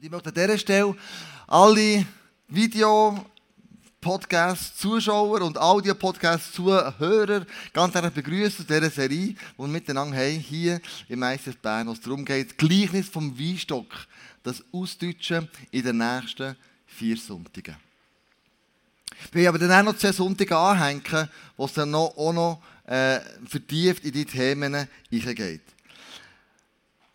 Und ich möchte an dieser Stelle alle Video, Podcast Zuschauer und Audio Podcast Zuhörer ganz herzlich begrüßen zu dieser Serie, die wir miteinander haben, hier im ICF Bern, wo es darum geht, das Gleichnis vom Weinstock, das Ausdeutschen in den nächsten vier Sonntagen. Wir aber dann auch noch zwei Sonntage anhängen, wo es dann noch, auch noch äh, vertieft in die Themen hineingeht.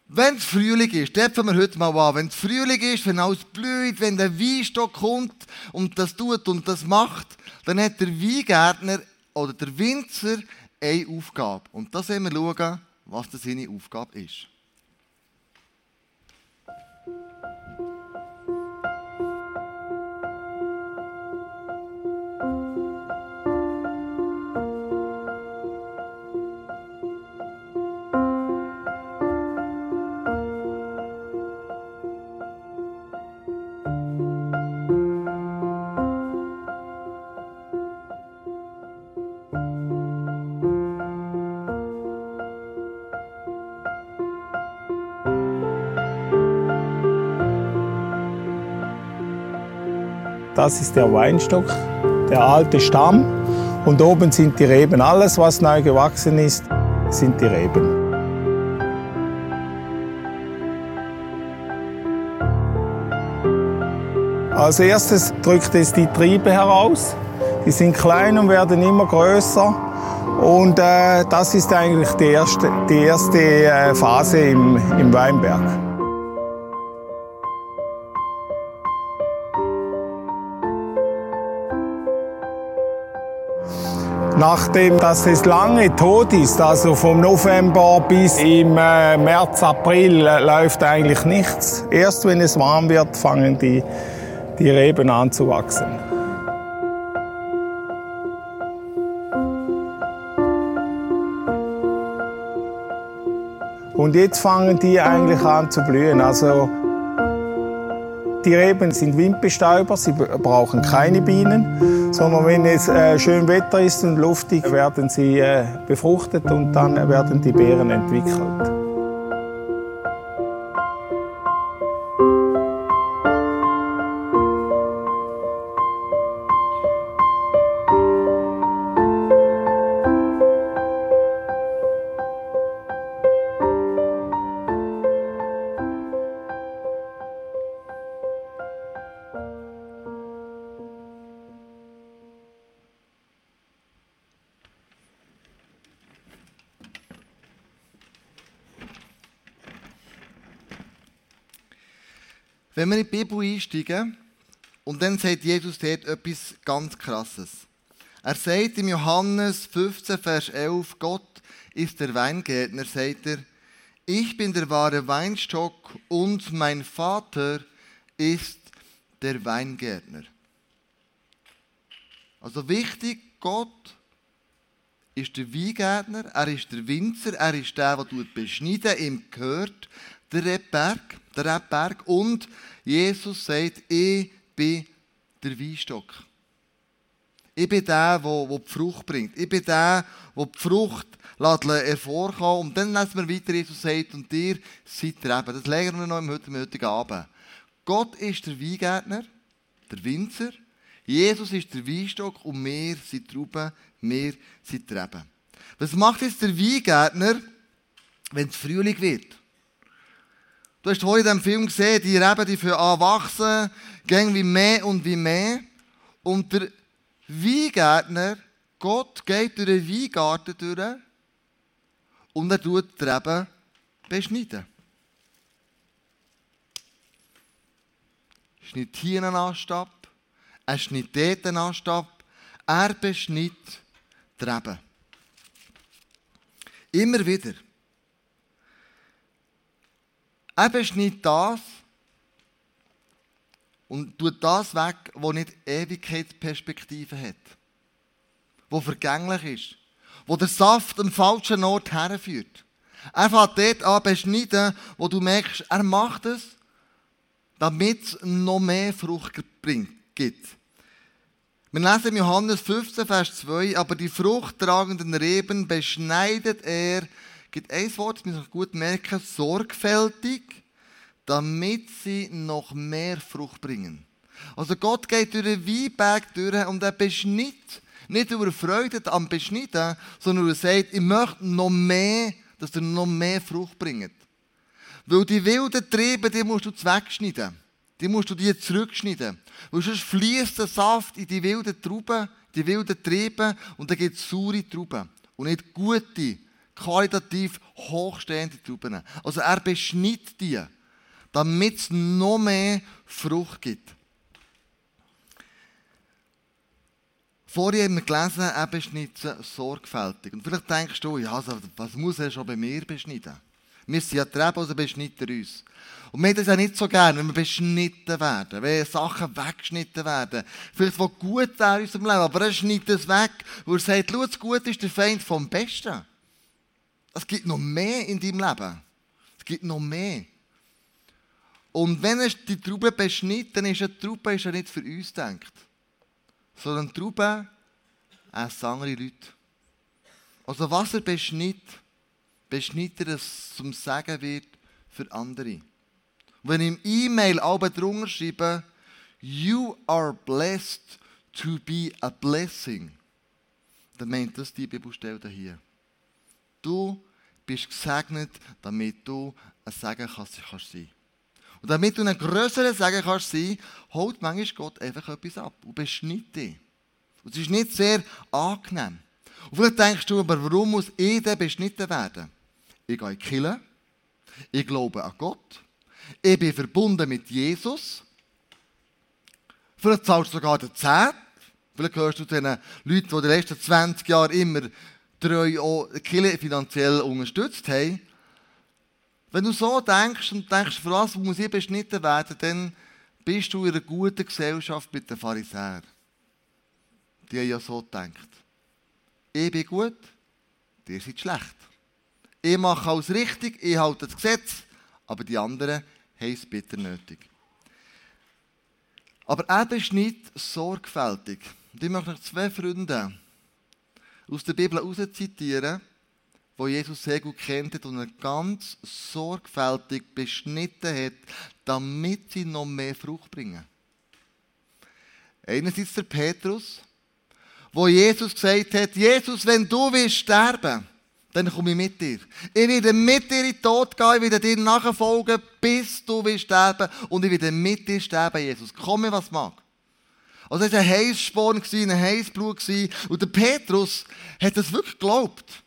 Wenn es Frühling ist, dort fangen wir heute mal an. Wenn es Frühling ist, wenn alles blüht, wenn der Weinstock kommt und das tut und das macht, dann hat der Weingärtner oder der Winzer eine Aufgabe. Und da sehen wir schauen, was seine Aufgabe ist. Das ist der Weinstock, der alte Stamm. Und oben sind die Reben. Alles, was neu gewachsen ist, sind die Reben. Als erstes drückt es die Triebe heraus. Die sind klein und werden immer größer. Und äh, das ist eigentlich die erste, die erste äh, Phase im, im Weinberg. Nachdem dass es lange tot ist, also vom November bis im äh, März, April, äh, läuft eigentlich nichts. Erst wenn es warm wird, fangen die, die Reben an zu wachsen. Und jetzt fangen die eigentlich an zu blühen. Also die Reben sind Windbestäuber, sie brauchen keine Bienen, sondern wenn es äh, schön Wetter ist und luftig, werden sie äh, befruchtet und dann werden die Beeren entwickelt. Wenn wir in die Bibel einsteigen, und dann sagt Jesus dort etwas ganz Krasses. Er sagt im Johannes 15, Vers 11, Gott ist der Weingärtner, sagt er, ich bin der wahre Weinstock und mein Vater ist der Weingärtner. Also wichtig, Gott ist der Weingärtner, er ist der Winzer, er ist der, der beschneiden, ihm gehört der Rebberg, der Rebberg und Jesus sagt, ich bin der Weinstock. Ich bin der, der, die Frucht bringt. Ich bin der, der die Frucht hervorkommt. Und dann lesen wir weiter, Jesus sagt, und ihr seid der Reben. Das legen wir noch im heutigen Abend. Gott ist der Weingärtner, der Winzer. Jesus ist der Weinstock und wir sind Trauben, wir sind die Reben. Was macht jetzt der Weingärtner, wenn es Frühling wird? Du hast heute in diesem Film gesehen, die Reben, die für wachsen, gehen wie mehr und wie mehr. Und der Weingärtner, Gott geht durch den Weingarten durch und er tut die Reben beschneiden. Schneidet hier einen Ast ab, er schneidet dort einen Ast ab, er beschneidet die Reben. Immer wieder. Er beschneidet das und tut das weg, was nicht Ewigkeitsperspektive hat. Wo vergänglich ist. Wo der Saft am falschen Ort herführt. Er fängt dort an beschneiden, wo du merkst, er macht es, damit es noch mehr Frucht gibt. Wir lesen in Johannes 15, Vers 2, aber die fruchttragenden Reben beschneidet er gibt ein Wort, das ich gut merken, sorgfältig, damit sie noch mehr Frucht bringen. Also Gott geht durch den Weinberg durch und er beschnitt, nicht über Freude am Beschneiden, sondern er sagt, ich möchte noch mehr, dass er noch mehr Frucht bringt. Weil die wilden Triebe, die musst du wegschneiden. Die musst du dir zurückschneiden. Weil sonst fließt der Saft in die wilden Trauben, die wilden Triebe und dann gibt es saure Trauben. Und nicht gute, qualitativ hochstehende Trauben. Also er beschnitt die, damit es noch mehr Frucht gibt. Vorher haben wir gelesen, er beschnitten sorgfältig. Und vielleicht denkst du, ja, also, was muss er schon bei mir beschneiden? Wir sind ja Treppen, also beschnitten uns. Und wir haben das ja nicht so gerne, wenn wir beschnitten werden, wenn Sachen weggeschnitten werden. Vielleicht was gut in unserem Leben, aber er schneidet es weg, wo er sagt, schau, das Gute ist der Feind vom Besten. Es gibt noch mehr in deinem Leben. Es gibt noch mehr. Und wenn er die Traube beschnitten ist eine Traube ist ja nicht für uns gedacht sondern Trauben essen andere Leute. Also was er beschnitt, beschnitt er, es zum Sagen wird für andere. Wenn ich im E-Mail aber drunter schreibe, You are blessed to be a blessing, dann meint das die Bibelstelle hier. Du bist gesegnet, damit du ein Segen kannst, kannst sein. Und damit du einen größeren Segen kannst sein, holt manchmal Gott einfach etwas ab und beschnitt dich. Und es ist nicht sehr angenehm. Und vielleicht denkst du, aber warum muss ich denn beschnitten werden? Ich gehe in die Kirche, ich glaube an Gott, ich bin verbunden mit Jesus, vielleicht zahlst du sogar den Zehnt, vielleicht gehörst du zu den Leuten, die in den letzten 20 Jahren immer treu auch die finanziell unterstützt haben. Wenn du so denkst und denkst, für was muss ich beschnitten werden, dann bist du in einer guten Gesellschaft mit den Pharisäern. Die haben ja so gedacht. Ich bin gut, ihr seid schlecht. Ich mache alles richtig, ich halte das Gesetz, aber die anderen haben es bitter nötig. Aber er beschnitt sorgfältig. Und ich möchte noch zwei Freunde aus der Bibel zitieren, wo Jesus sehr gut kennt und er ganz sorgfältig beschnitten hat, damit sie noch mehr Frucht bringen. Einerseits der Petrus, wo Jesus gesagt hat, Jesus, wenn du willst sterben, dann komme ich mit dir. Ich werde mit dir in den Tod gehen, ich werde dir nachfolgen, bis du willst sterben und ich werde mit dir sterben, Jesus. Komme, was mag. Also es war ein Heißsporn, ein Heißblut und der Petrus hat das wirklich geglaubt.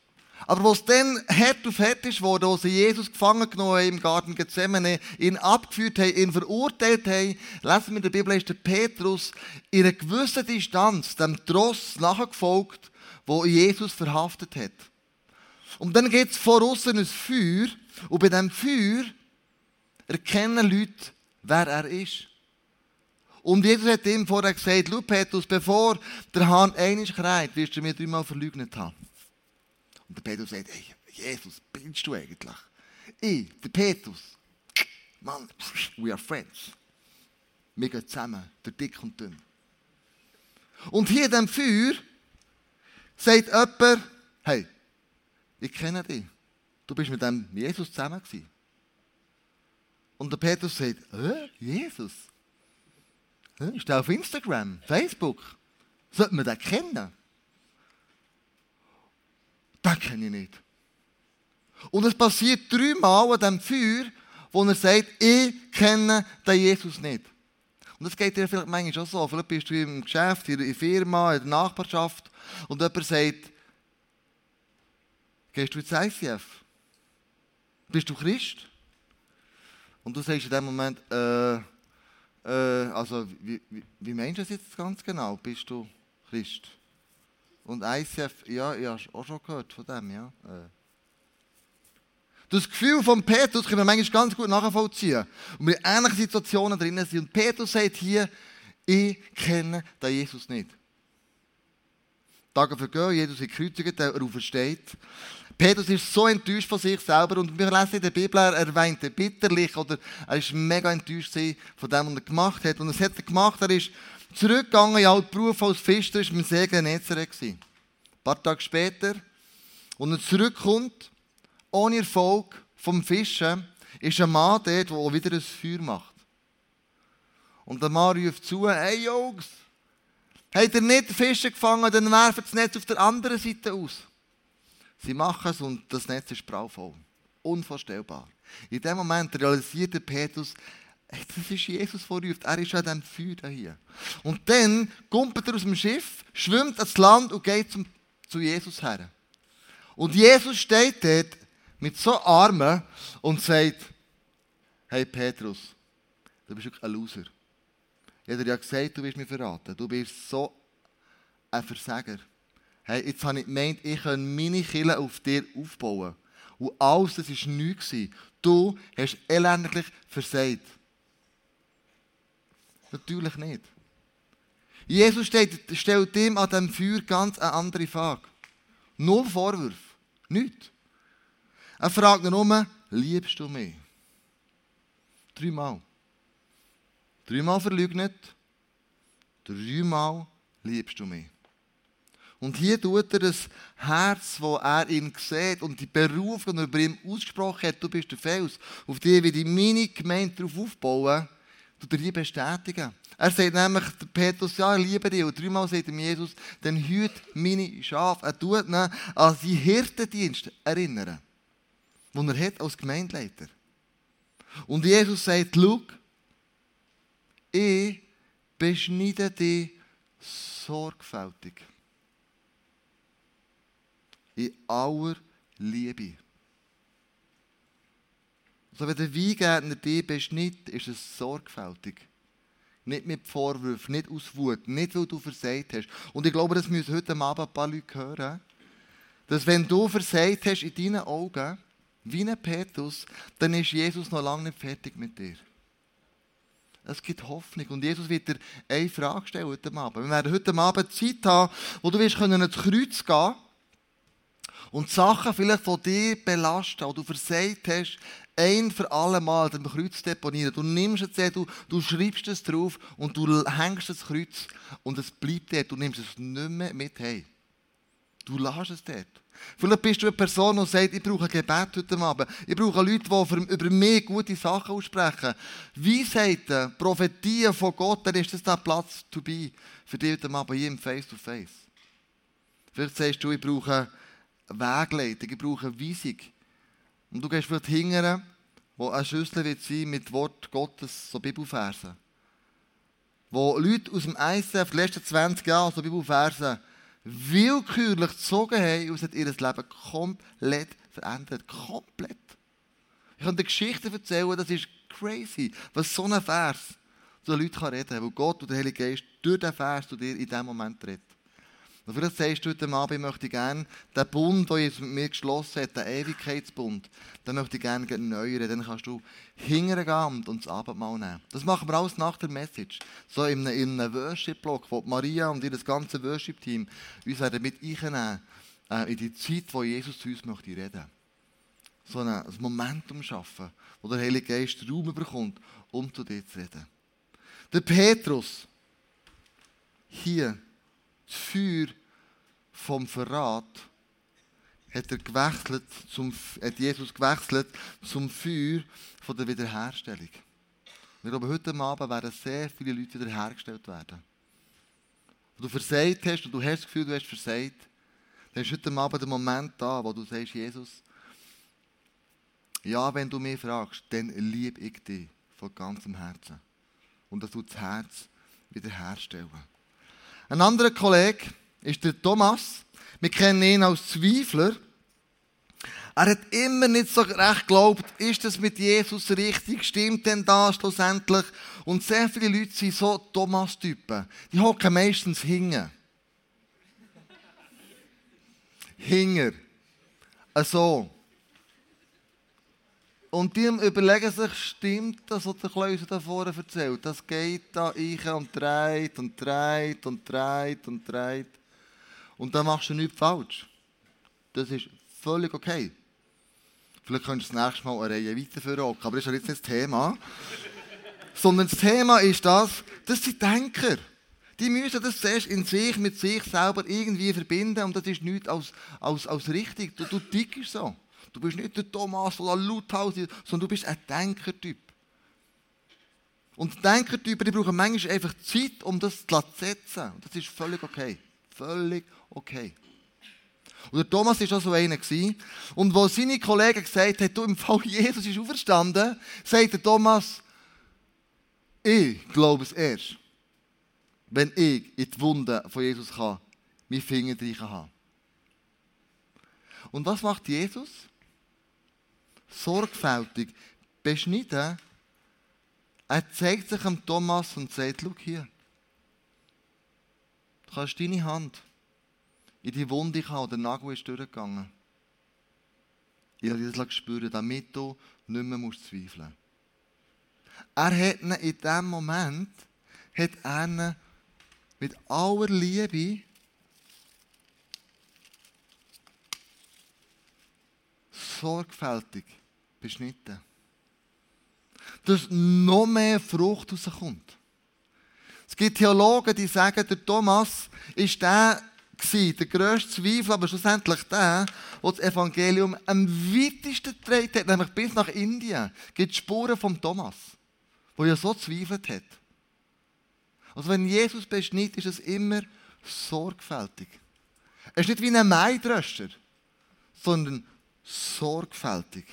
Aber was dann hart auf hart ist wo sie Jesus gefangen genommen haben im Garten Gethsemane, ihn abgeführt haben, ihn verurteilt haben, lesen wir in der Bibel, ist der Petrus in einer gewissen Distanz dem Tross nachgefolgt, wo Jesus verhaftet hat. Und dann geht es voraus ein Feuer, und bei diesem Feuer erkennen Leute, wer er ist. Und Jesus hat ihm vorher gesagt, schau Petrus, bevor der Hahn einiges schreit, wirst du mir dreimal verleugnet haben. Und der Petrus sagt, hey, Jesus, bist du eigentlich? Ich, der Petrus, Mann, we are friends. Wir gehen zusammen, der Dick und Dünn. Und hier in diesem Feuer sagt jemand, hey, ich kenne dich. Du bist mit dem Jesus zusammen gewesen. Und der Petrus sagt, äh, Jesus? Ist der auf Instagram, Facebook? Sollte man den kennen? den kenne ich nicht. Und es passiert dreimal an diesem Feuer, wo er sagt, ich kenne den Jesus nicht. Und das geht dir vielleicht manchmal auch so. Vielleicht bist du im Geschäft, in der Firma, in der Nachbarschaft und jemand sagt, gehst du ins ICF? Bist du Christ? Und du sagst in dem Moment, äh, äh, also wie, wie, wie meinst du das jetzt ganz genau? Bist du Christ? Und ICF, ja, ich habe auch schon gehört von dem, ja. Äh. Das Gefühl von Petrus können wir manchmal ganz gut nachvollziehen. Und wir in ähnlichen Situationen drinnen sind. Und Petrus sagt hier, ich kenne den Jesus nicht. Tage vergehen, Jesus ist gekreuzigt, er aufersteht. Petrus ist so enttäuscht von sich selber und wir lesen in der Bibel, er weinte bitterlich oder er ist mega enttäuscht von dem, was er gemacht hat. Und was hat er gemacht? Er ist zurückgegangen in alten Beruf als Fischer, war mit See Genezareth. Ein paar Tage später, als er zurückkommt, ohne Erfolg vom Fischen, ist ein Mann dort, der wieder ein Feuer macht. Und der Mann ruft zu, hey Jungs, habt ihr nicht Fische gefangen, dann werfen das Netz auf der anderen Seite aus. Sie machen es und das Netz ist brauvoll. Unvorstellbar. In dem Moment realisiert der Petrus, das ist Jesus, der ruft. Er ist an diesem Feuer hier. Und dann kommt er aus dem Schiff, schwimmt ans Land und geht zum, zu Jesus her. Und Jesus steht dort mit so Armen und sagt, hey Petrus, du bist wirklich ein Loser. Ich habe dir ja gesagt, du wirst mich verraten. Du bist so ein Versager. Hey, jetzt habe ich gemeint, ich kann meine Kille auf dir aufbauen. Und alles, das war nichts. Du hast elendlich versagt. Natürlich nicht. Jesus stellt, stellt ihm an diesem Feuer ganz eine andere Frage. Null Vorwürfe. Nichts. Er fragt nur, liebst du mich? Dreimal. Dreimal verleugnet. Dreimal liebst du mich. Und hier tut er das Herz, das er ihm sieht und die Berufung, die er über ihm ausgesprochen hat, du bist der Fels, auf die wir die meine Gemeinde darauf aufbauen, tut er hier bestätigen. Er sagt nämlich, der Petrus, ja, ich liebe dich. Und dreimal sagt ihm Jesus, dann hüt meine Schafe. Er tut ihn an seinen Hirtendienst erinnern, den er hat als Gemeindeleiter. Und Jesus sagt, schau, ich beschneide dich sorgfältig. In aller Liebe. So wenn der Weingärtner dich beschnitt, ist es sorgfältig. Nicht mit Vorwürfen, nicht aus Wut, nicht weil du versagt hast. Und ich glaube, das müssen heute Abend ein paar Leute hören. Dass wenn du versagt hast in deinen Augen, wie ein Petrus, dann ist Jesus noch lange nicht fertig mit dir. Es gibt Hoffnung. Und Jesus wird dir eine Frage stellen heute Abend. Wir werden heute Abend Zeit haben, wo du wirst ins Kreuz gehen und Sachen vielleicht von dir belasten, die du versagt hast, ein für alle Mal dem Kreuz deponieren. Du nimmst es, du, du schreibst es drauf und du hängst das Kreuz und es bleibt dort. Du nimmst es nicht mehr mit hey. Du lässt es dort. Vielleicht bist du eine Person, die sagt, ich brauche ein Gebet heute Abend. Ich brauche Leute, die über mich gute Sachen aussprechen. Weisheiten, Prophetien von Gott, dann ist das der Platz to be für dich heute Abend hier im Face-to-Face. Vielleicht sagst du, ich brauche Wegleitung, ich brauche eine Weisung. Und du gehst vielleicht hingern, wo eine Schüssel wird sein mit Wort Gottes, so Bibelversen. Wo Leute aus dem ICF die letzten 20 Jahre, so Bibelversen, willkürlich gezogen haben und es hat ihr Leben komplett verändert. Komplett. Ich kann dir Geschichten erzählen, das ist crazy, was so ein Vers zu den Leuten reden kann, weil Gott und der Heilige Geist durch den Vers zu dir in diesem Moment redet. Und vielleicht sagst du heute Abend, ich möchte gerne den Bund, den Jesus mit mir geschlossen hat, den Ewigkeitsbund, den möchte ich gerne erneuern. Dann kannst du hingehen und das Abendmahl nehmen. Das machen wir alles nach der Message. So in einem, einem Worship-Blog, wo Maria und ihr das ganze Worship-Team uns werden mit einnehmen äh, in die Zeit, wo Jesus zu uns möchte reden. So ein Momentum schaffen, wo der Heilige Geist Raum bekommt, um zu dir zu reden. Der Petrus, hier, das Feuer vom Verrat hat, er gewechselt zum, hat Jesus gewechselt zum Feuer von der Wiederherstellung. Wir glaube, heute Abend werden sehr viele Leute wiederhergestellt werden. Wenn du versagt hast und du hast das Gefühl, du hast versagt, dann ist heute Abend der Moment da, wo du sagst, Jesus, ja, wenn du mich fragst, dann liebe ich dich von ganzem Herzen. Und das tut das Herz wiederherstellen. Ein anderer Kollege ist der Thomas. Wir kennen ihn als Zweifler. Er hat immer nicht so recht geglaubt, ist das mit Jesus richtig, stimmt denn das schlussendlich? Und sehr viele Leute sind so Thomas-Typen. Die hocken meistens hingen. Hinger. Also. Und die überlegen sich, stimmt das, was der Klöser da vorne erzählt? Das geht da ich und dreht und dreht und dreht und dreht. Und dann machst du nichts falsch. Das ist völlig okay. Vielleicht könntest du das nächste Mal eine Reihe weiterführen, aber das ist jetzt nicht das Thema. Sondern das Thema ist das, das sind Denker. Die müssen das zuerst in sich, mit sich selber irgendwie verbinden und das ist nichts als, als, als richtig. Du, du tickst so. Du bist nicht der Thomas, der lauthaus ist, sondern du bist ein Denkertyp. Und Denkertypen, die brauchen manchmal einfach Zeit, um das zu setzen. Und das ist völlig okay. Völlig okay. Und der Thomas war auch so einer. Und wo seine Kollegen gesagt haben, du, im Fall Jesus ist auferstanden, sagt der Thomas, ich glaube es erst, wenn ich in die Wunde von Jesus kann, meine Finger drin haben. Und was macht Jesus? Sorgfältig beschneiden er zeigt sich am Thomas und sagt, schau hier, du kannst deine Hand in die Wunde haben, der Nagel ist durchgegangen. Ich habe das spüren, damit du nicht mehr musst zweifeln Er hat ihn in diesem Moment, hat er mit aller Liebe sorgfältig beschnitten dass noch mehr Frucht rauskommt. Es gibt Theologen, die sagen, der Thomas ist der gewesen, der grösste Zweifel, aber schlussendlich der, der das Evangelium am weitesten getragen hat, nämlich bis nach Indien. Gibt Spuren von Thomas, wo ja so zweifelt hat. Also wenn Jesus beschnitt, ist es immer sorgfältig. Er ist nicht wie ein Maidröster, sondern sorgfältig.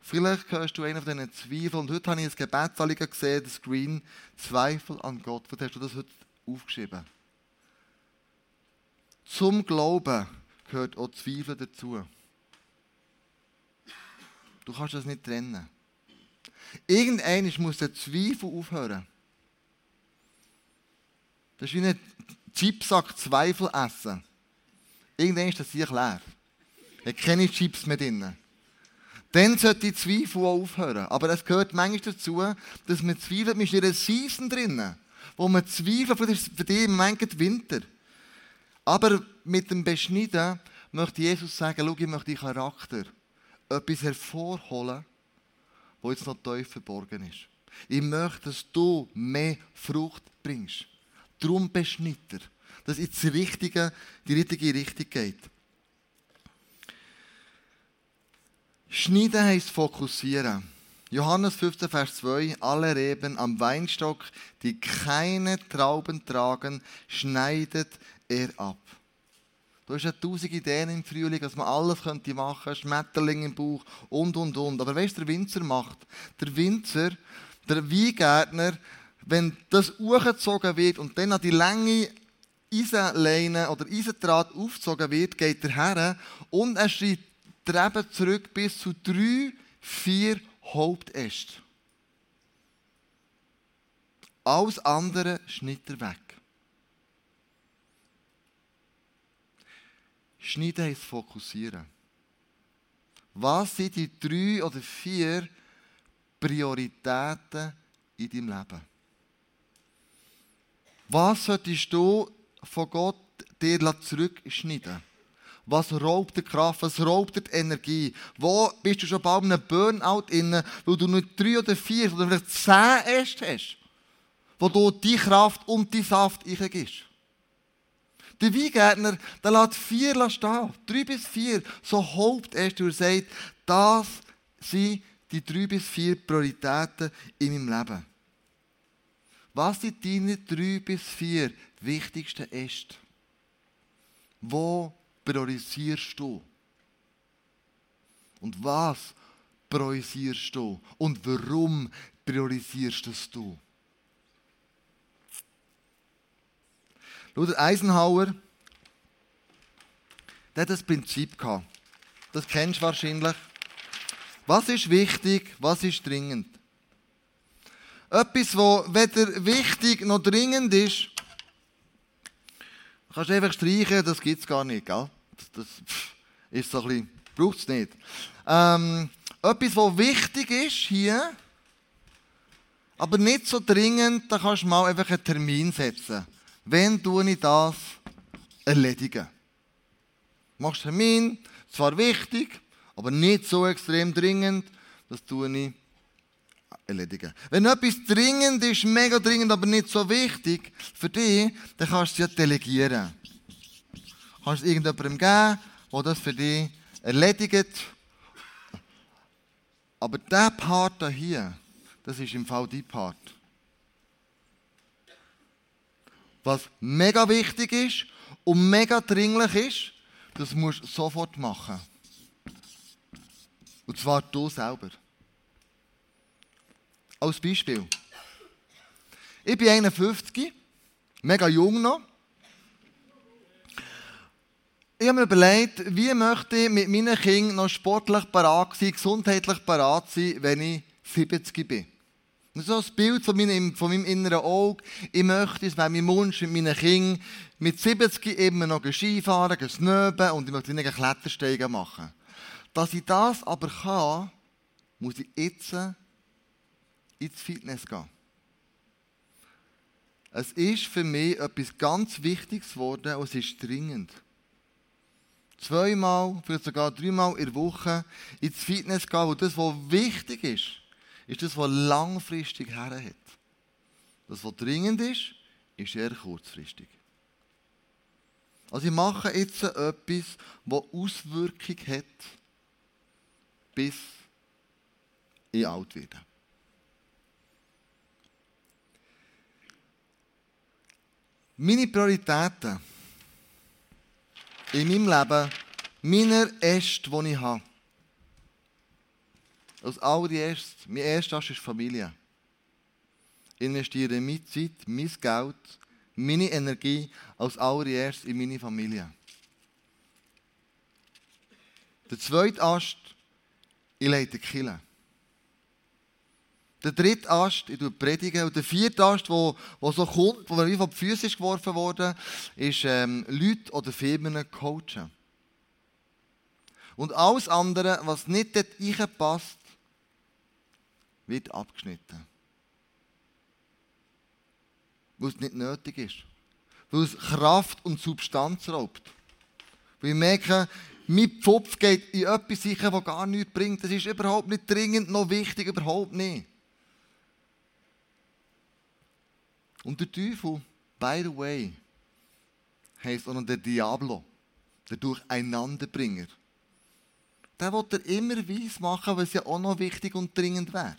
Vielleicht hörst du einen von diesen Zweifeln. Und heute habe ich ein Gebetsanliegen gesehen, das Screen, Zweifel an Gott. Vielleicht hast du das heute aufgeschrieben. Zum Glauben gehört auch Zweifel dazu. Du kannst das nicht trennen. Irgendwann muss der Zweifel aufhören. Das ist wie ein Chipsack Zweifel essen. Irgendwann ist das sich leer. Er hat keine Chips mehr drin. Dann sollte die Zweifel aufhören. Aber es gehört manchmal dazu, dass man zweifelt, man ist in einer Season drin, wo man zweifelt, für dich im Winter. Aber mit dem Beschneiden möchte Jesus sagen, schau, ich möchte deinen Charakter etwas hervorholen, wo jetzt noch tief verborgen ist. Ich möchte, dass du mehr Frucht bringst. Darum beschnitter, dass es die richtige, die richtige Richtung geht. Schneiden heisst fokussieren. Johannes 15, Vers 2. Alle Reben am Weinstock, die keine Trauben tragen, schneidet er ab. Du hast ja tausend Ideen im Frühling, dass man alles könnte machen, Schmetterling im Bauch und, und, und. Aber weißt du, der Winzer macht? Der Winzer, der Weingärtner, wenn das hochgezogen wird und dann an die Länge Eisenleine oder Eisendraht aufgezogen wird, geht er her und er schreibt Treben zurück bis zu drei, vier Hauptäste. Alles andere schnitt er weg. Schneiden heisst fokussieren. Was sind die drei oder vier Prioritäten in deinem Leben? Was solltest du von Gott dir zurückschneiden? Was raubt die Kraft? Was raubt die Energie? Wo bist du schon bald in einem Burnout inne, weil du nicht drei oder vier oder vielleicht zehn Äste hast, wo du die Kraft und die Saft eingibst? Der Weingärtner, der lässt vier stehen. Drei bis vier. So Hauptäste, er sagt, das sind die drei bis vier Prioritäten in meinem Leben. Was sind deine drei bis vier wichtigsten Äste? Wo priorisierst du? Und was priorisierst du? Und warum priorisierst du? Schau, Eisenhower, der hat das Prinzip gehabt. Das kennst du wahrscheinlich. Was ist wichtig, was ist dringend? Etwas, was weder wichtig noch dringend ist, kannst du einfach streichen, das gibt es gar nicht, gell? Das, das ist so ein bisschen, braucht es nicht. Ähm, etwas, was wichtig ist hier, aber nicht so dringend, da kannst du mal einfach einen Termin setzen. Wenn tue ich das erledigen? Du machst Termin, zwar wichtig, aber nicht so extrem dringend, das tue ich erledigen. Wenn etwas dringend ist, mega dringend, aber nicht so wichtig für dich, dann kannst du es ja delegieren. Du kannst es irgendjemandem geben, der das für dich erledigt. Aber der Part hier, das ist im Fall dein Part. Was mega wichtig ist und mega dringlich ist, das musst du sofort machen. Und zwar du selber. Als Beispiel. Ich bin 51, mega jung noch. Ich habe mir überlegt, wie möchte ich mit meinen Kindern noch sportlich parat sein, gesundheitlich parat sein, wenn ich 70 bin. So ein Bild von meinem, von meinem inneren Auge. Ich möchte, es wäre mein Wunsch mit meinen Kindern, mit 70 immer noch Skifahren, snöben und ich möchte ihnen Klettersteigen machen. Dass ich das aber kann, muss ich jetzt ins Fitness gehen. Es ist für mich etwas ganz Wichtiges geworden und es ist dringend. Zweimal, vielleicht sogar dreimal in der Woche ins Fitness gehen, wo das, was wichtig ist, ist das, was langfristig herhat. Das, was dringend ist, ist eher kurzfristig. Also ich mache jetzt etwas, das Auswirkung hat, bis ich alt werde. Meine Prioritäten in meinem Leben, meiner Äste, die ich habe. Als allererstes, mein erster Ast ist Familie. Ich investiere meine Zeit, mein Geld, meine Energie als allererstes in meine Familie. Der zweite Ast, ich leite Kille. Der dritte Ast, ich predige. Und der vierte Ast, der so kommt, wo mir von den Füßen geworfen wurde, ist ähm, Leute oder Firmen coachen. Und alles andere, was nicht dort passt, wird abgeschnitten. Weil es nicht nötig ist. Weil es Kraft und Substanz raubt. Weil ich merke, mein Pfupf geht in etwas sicher, das gar nichts bringt. Das ist überhaupt nicht dringend, noch wichtig, überhaupt nicht. Und der Teufel, by the way, heißt auch noch der Diablo, der Durcheinanderbringer. Der will er immer weiss machen, was ja auch noch wichtig und dringend wäre.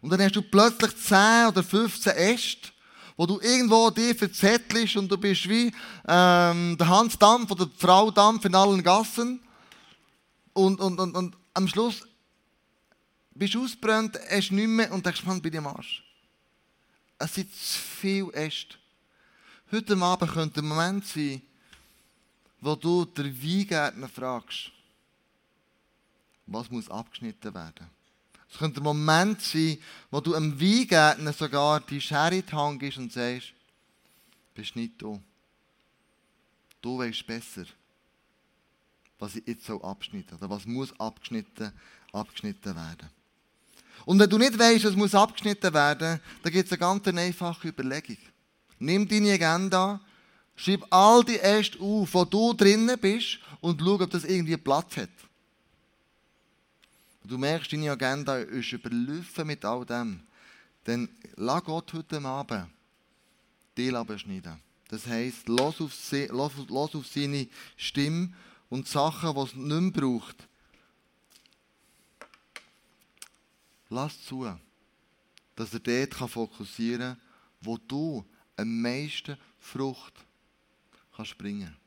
Und dann hast du plötzlich 10 oder 15 Äste, wo du irgendwo dir verzettelst und du bist wie ähm, der Hans Dampf oder die Frau Dampf in allen Gassen. Und, und, und, und am Schluss bist du ausgebrannt, hast nichts mehr und denkst, man, bin ich am Arsch. Es sind zu viele Äste. Heute Abend könnte ein Moment sein, wo du den Weingärtner fragst, was muss abgeschnitten werden. Es könnte ein Moment sein, wo du einem Weingärtner sogar die Schere in gibst und sagst, bist nicht du. Du weißt besser, was ich jetzt so abschneiden oder was muss abgeschnitten, abgeschnitten werden. Und wenn du nicht weißt, was muss abgeschnitten werden, dann gibt es eine ganz einfache Überlegung. Nimm deine Agenda, schreib all die Äste auf, wo du drinnen bist und schau, ob das irgendwie Platz hat. Und du merkst, deine Agenda ist überlaufen mit all dem. Dann lass Gott heute Abend dich beschneiden. Das heisst, lass auf, lass auf seine Stimme und Sachen, die es nicht mehr braucht, Lass zu, dass er dort fokussieren kann, wo du am meisten Frucht kannst bringen kannst.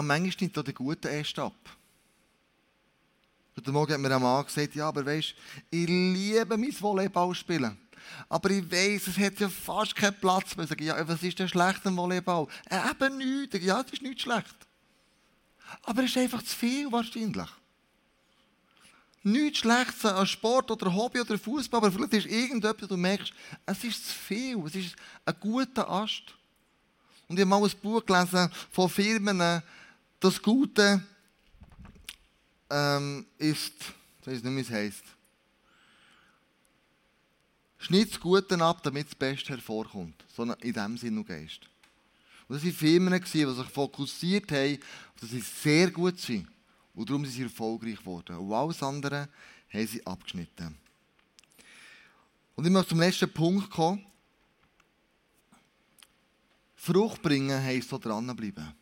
Manchmal nimmt da der Gute erst ab. Heute Morgen hat mir ein Mann gesagt, ja, aber weisst, ich liebe mein Volleyball spielen. Aber ich weiss, es hat ja fast keinen Platz. Ich sage, ja, was ist denn schlecht am Volleyball? Äh, eben nichts. Ja, es ist nicht schlecht. Aber es ist einfach zu viel wahrscheinlich. Nichts Schlechtes an Sport oder Hobby oder Fußball, aber vielleicht ist irgendetwas, du merkst, es ist zu viel, es ist ein guter Ast. Und ich habe mal ein Buch gelesen von Firmen, das Gute ähm, ist, ich weiß nicht, wie es heisst. Schnitt das Gute ab, damit das Beste hervorkommt. So in dem Sinne und Geist. Und das waren Firmen, die sich fokussiert haben, dass sie sehr gut sind. Und darum sind sie erfolgreich geworden. Und alles andere haben sie abgeschnitten. Und ich möchte zum letzten Punkt kommen. Frucht bringen heisst so dranbleiben.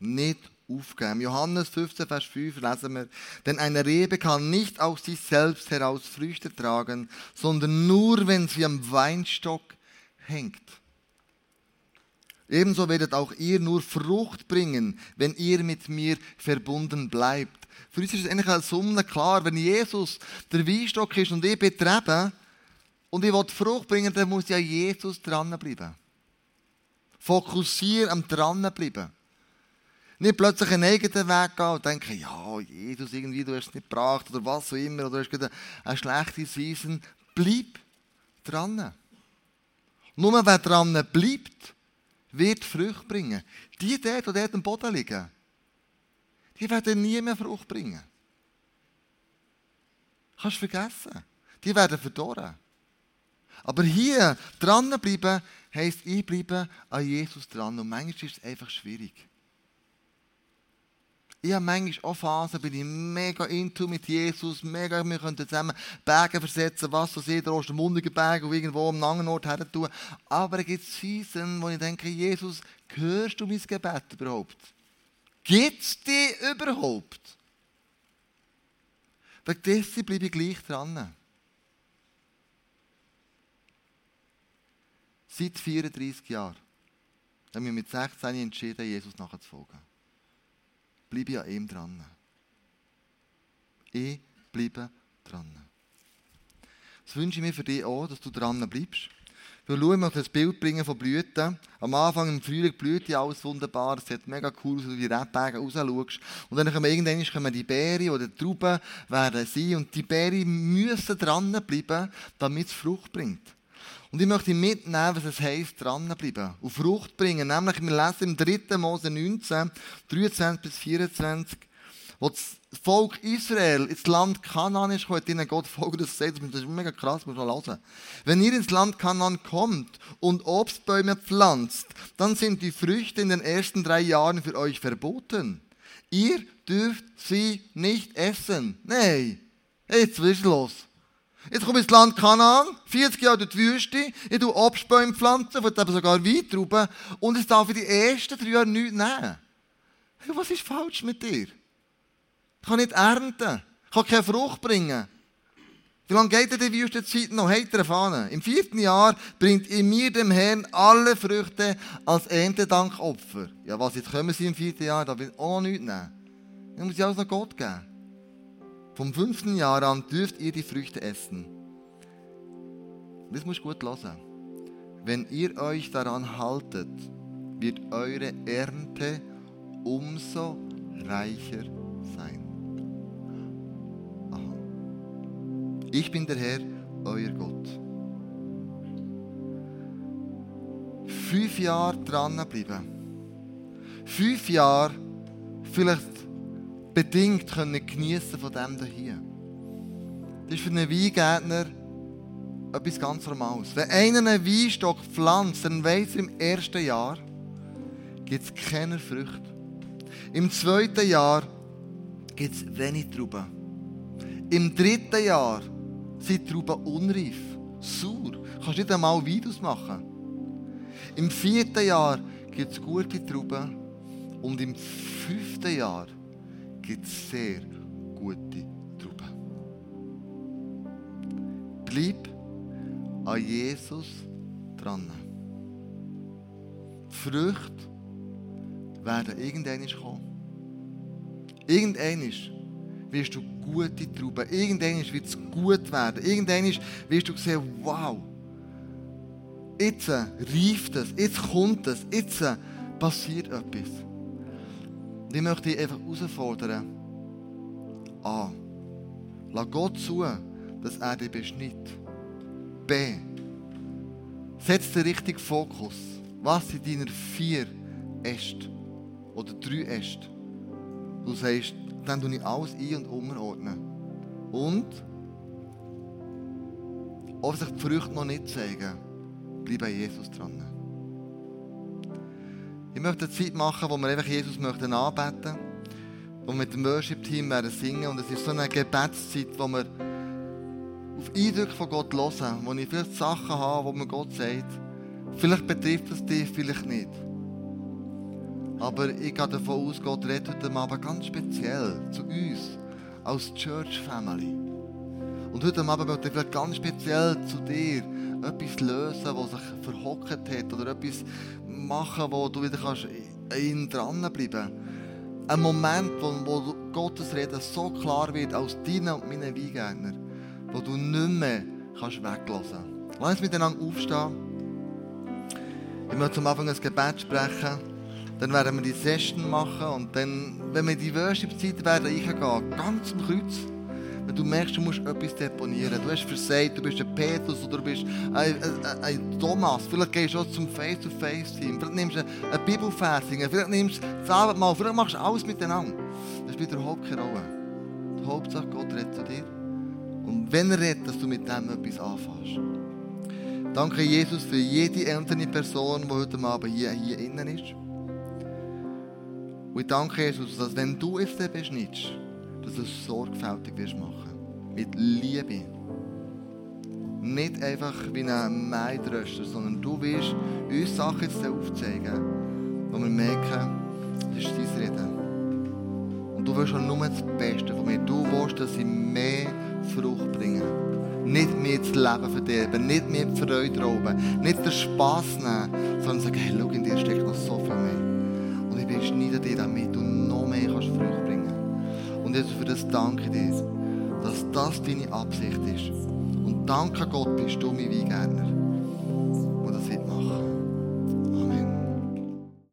Nicht aufgeben. Johannes 15, Vers 5 lesen wir, denn eine Rebe kann nicht aus sich selbst heraus Früchte tragen, sondern nur, wenn sie am Weinstock hängt. Ebenso werdet auch ihr nur Frucht bringen, wenn ihr mit mir verbunden bleibt. Für uns ist es eigentlich als Summe klar, wenn Jesus der Weinstock ist und ich betrebe und ich will Frucht bringen, dann muss ja Jesus dranbleiben. Fokussieren am dranbleiben. Nicht plötzlich einen eigenen Weg gehen und denken, ja, Jesus, irgendwie, du hast es nicht gebracht oder was auch immer, oder du hast gerade eine schlechte Season. Bleib dran. Nur wer dran bleibt, wird Frucht bringen. Die dort, die dort am Boden liegen, die werden nie mehr Frucht bringen. Kannst du vergessen. Die werden verdorren. Aber hier dranbleiben heisst, ich bleibe an Jesus dran. Und manchmal ist es einfach schwierig. Ich habe manchmal auch Phasen, bin ich mega into mit Jesus, mega, wir können zusammen Berge versetzen, was so sieht, der Ostermundigen Berg und irgendwo am anderen Ort her tun. Aber es gibt Season, wo ich denke, Jesus, hörst du mein Gebet überhaupt? Gibt es dich überhaupt? Wegen dessen bleibe ich gleich dran. Seit 34 Jahren haben wir mit 16 entschieden, Jesus nachzufolgen bleibe ich an ihm dran. Ich bleibe dran. Das wünsche ich mir für dich auch, dass du dran bleibst. Wir schauen mal das Bild bringen von Blüten. Am Anfang im Frühling blüht ja alles wunderbar. Es sieht mega cool aus, wenn du die Rebberge raus schaust. Und dann kommen irgendwann kommen die Beeren oder die Trauben werden sein. Und die Beeren müssen dranbleiben, damit es Frucht bringt. Und ich möchte mitnehmen, was es heisst, dranbleiben und Frucht bringen. Nämlich, wir lesen im 3. Mose 19, 23 bis 24, wo das Volk Israel ins Land Kanaan ist, hat ihnen Gott folgendes gesagt, das ist mega krass, muss man hören. Wenn ihr ins Land Kanaan kommt und Obstbäume pflanzt, dann sind die Früchte in den ersten drei Jahren für euch verboten. Ihr dürft sie nicht essen. Nein, jetzt ist los. Jetzt komme ich ins Land Kanaan, 40 Jahre durch die Wüste, ich tue Obstbäume pflanzen, vielleicht eben sogar Weintrauben, und es darf in die ersten drei Jahre nichts nehmen. Was ist falsch mit dir? Ich kann nicht ernten, ich kann keine Frucht bringen. Wie lange geht denn die Wüstenzeit noch? Habt ihr Fahne? Im vierten Jahr bringt ihr mir dem Herrn alle Früchte als Erntedankopfer. Ja, was, jetzt kommen sie im vierten Jahr, da will ich auch noch nichts nehmen. Dann muss ich alles noch Gott geben. Vom fünften Jahr an dürft ihr die Früchte essen. Das muss gut hören. Wenn ihr euch daran haltet, wird eure Ernte umso reicher sein. Aha. Ich bin der Herr, euer Gott. Fünf Jahre dranbleiben. Fünf Jahre, vielleicht bedingt können geniessen von dem hier. Das ist für einen Weingärtner etwas ganz Normales. Wenn einer einen Weinstock pflanzt, dann weiss er im ersten Jahr, gibt es keine Früchte. Im zweiten Jahr gibt es wenig Trauben. Im dritten Jahr sind Trauben unreif, sauer. Du kannst nicht einmal Wein machen. Im vierten Jahr gibt es gute Trauben. Und im fünften Jahr gibt es sehr gute Trauben. Bleib an Jesus dran. Die Früchte werden irgendwann kommen. Irgendwann wirst du gute Trauben. Irgendwann wird es gut werden. Irgendwann wirst du sehen, wow, jetzt reift es, jetzt kommt es, jetzt passiert etwas. Und ich möchte dich einfach herausfordern. A. Lass Gott zu, dass er dich beschnitt. B. Setz den richtigen Fokus. Was sind deine vier Äste? Oder drei Äste? Du sagst, dann tue ich alles ein- und umordnen. Und, ob sich die Früchte noch nicht zeigen, bleib bei Jesus dran. Ich möchte eine Zeit machen, wo wir einfach Jesus möchten anbeten wir mit dem Worship-Team werden singen und es ist so eine Gebetszeit, wo wir auf Eindrücke von Gott hören, wo ich viele Sachen habe, wo mir Gott sagt, Vielleicht betrifft es dich, vielleicht nicht. Aber ich gehe davon aus, Gott redet heute Abend ganz speziell zu uns als Church Family. Und heute Abend möchte ich vielleicht ganz speziell zu dir etwas lösen, was sich verhockt hat oder etwas machen, wo du wieder kannst in dranbleiben kannst. Ein Moment, wo, wo Gottes Reden so klar wird als deine und meine Weingärtner, wo du nicht mehr kannst weglassen kannst. Lass uns miteinander aufstehen. Ich möchte zum Anfang ein Gebet sprechen. Dann werden wir die Session machen und dann, wenn wir in die Worship-Zeit werden reingehen, ganz zum Kreuz, wenn du merkst, du musst etwas deponieren. Du hast versagt, du bist ein Petrus oder du bist ein, ein, ein Thomas. Vielleicht gehst du auch zum Face-to-Face-Team. Vielleicht nimmst du einen Bibelvers Vielleicht nimmst du das Abendmahl. Vielleicht machst du alles miteinander. Das spielt überhaupt keine Rolle. Die Hauptsache, Gott redet zu dir. Und wenn er redet, dass du mit dem etwas anfängst. Danke, Jesus, für jede einzelne Person, die heute Abend hier, hier innen ist. Und ich danke, Jesus, dass wenn du es beschnittst, dass du es sorgfältig wirst machen. Mit Liebe. Nicht einfach wie ein Maidröster, sondern du wirst uns Sachen aufzeigen, wo wir merken, das ist dein Reden. Und du willst auch nur das Beste von mir. Du willst, dass sie mehr Frucht bringen. Nicht mehr das Leben verderben, nicht mehr die Freude rauben, nicht den Spass nehmen, sondern sagen, hey, schau, in dir steckt noch so viel mehr. Und ich beschneide dir, damit du noch mehr kannst Frucht und Jesus, für das danke dir, dass das deine Absicht ist. Und danke Gott, bist du mein Weingärtner.